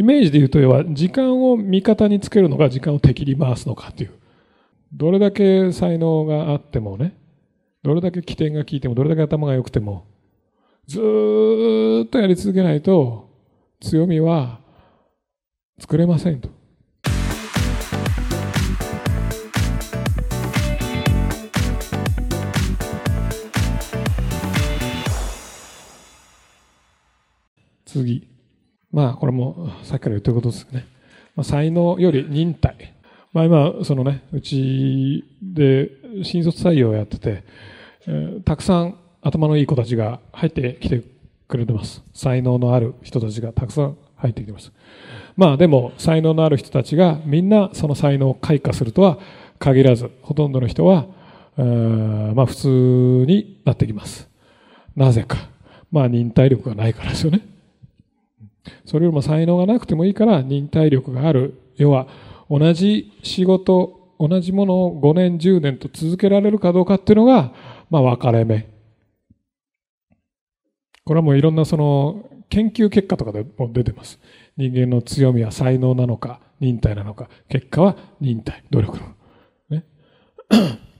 イメージで言うと、要は時間を味方につけるのか、時間を敵に回すのかっていう。どれだけ才能があってもね、どれだけ起点が効いても、どれだけ頭が良くても、ずっとやり続けないと、強みは作れませんと。次。まあ、これもさっきから言ってることですね。まあ、才能より忍耐。まあ、今、そのね、うちで新卒採用をやってて、えー、たくさん頭のいい子たちが入ってきてくれてます。才能のある人たちがたくさん入ってきてます。まあでも、才能のある人たちがみんなその才能を開花するとは限らず、ほとんどの人は、えまあ普通になってきます。なぜか。まあ忍耐力がないからですよね。それよりも才能がなくてもいいから忍耐力がある。要は、同じ仕事、同じものを5年、10年と続けられるかどうかっていうのが、まあ分かれ目。これはもういろんなその研究結果とかでも出てます。人間の強みは才能なのか、忍耐なのか、結果は忍耐、努力の。ね。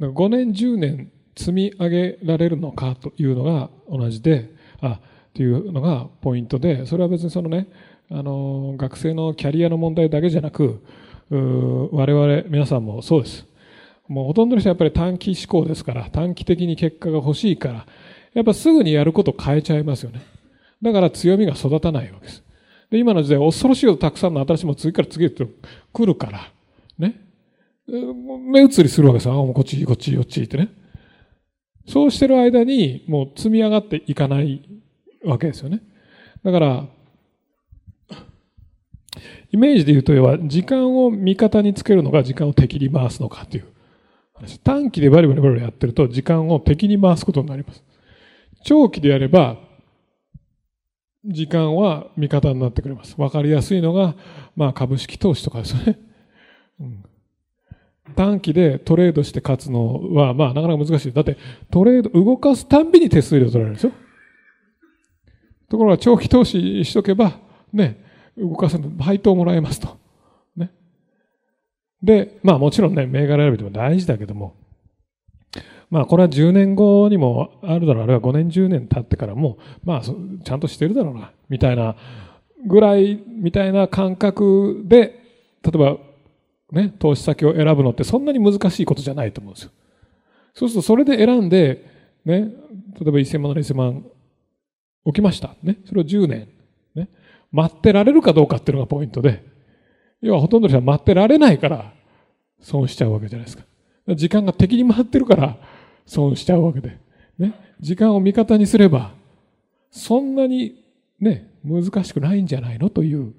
5年、10年積み上げられるのかというのが同じで、あ、っていうのがポイントで、それは別にそのね、あの、学生のキャリアの問題だけじゃなく、我々皆さんもそうです。もうほとんどの人はやっぱり短期思考ですから、短期的に結果が欲しいから、やっぱすぐにやること変えちゃいますよね。だから強みが育たないわけです。で、今の時代恐ろしいほどたくさんの新しいも次から次へと来るから、ね。目移りするわけです。あ、もうこっち、こっち、こっちってね。そうしてる間にもう積み上がっていかないわけですよね。だから、イメージで言うと、要は時間を味方につけるのか、時間を敵に回すのかという話。短期でバリバリバリやってると、時間を敵に回すことになります。長期でやれば、時間は味方になってくれます。わかりやすいのが、まあ株式投資とかですね。うん、短期でトレードして勝つのは、まあなかなか難しい。だってトレード、動かすたんびに手数料取られるですよ。ところが長期投資しとけば、ね、動かすの、配当もらえますと。ね。で、まあもちろんね、銘柄選びでも大事だけども、まあこれは10年後にもあるだろう、あるいは5年10年経ってからも、まあちゃんとしてるだろうな、みたいなぐらい、みたいな感覚で、例えばね、投資先を選ぶのってそんなに難しいことじゃないと思うんですよ。そうするとそれで選んで、ね、例えば1000万なら1000万起きました。ね、それを10年、ね、待ってられるかどうかっていうのがポイントで、要はほとんどの人は待ってられないから損しちゃうわけじゃないですか。時間が敵に回ってるから損しちゃうわけで。ね。時間を味方にすれば、そんなにね、難しくないんじゃないの？という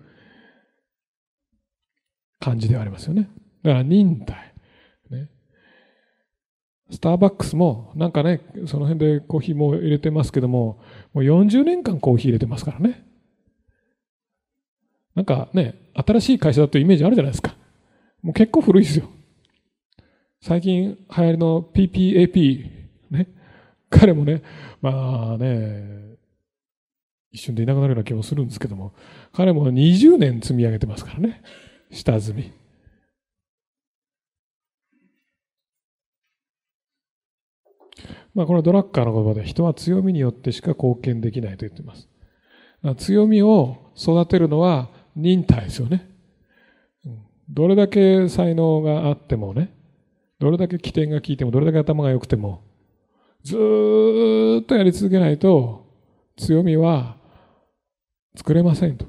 感じではありますよね。だから忍耐。ね。スターバックスもなんかね、その辺でコーヒーも入れてますけども、もう40年間コーヒー入れてますからね。なんかね、新しい会社だというイメージあるじゃないですか。もう結構古いですよ。最近流行りの PPAP、ね。彼もね、まあね、一瞬でいなくなるような気もするんですけども、彼も20年積み上げてますからね。下積み。まあ、このドラッカーの言葉で人は強みによってしか貢献できないと言っています。強みを育てるのは忍耐ですよね。どれだけ才能があってもね、どれだけ起点が効いても、どれだけ頭が良くても、ずっとやり続けないと、強みは作れませんと。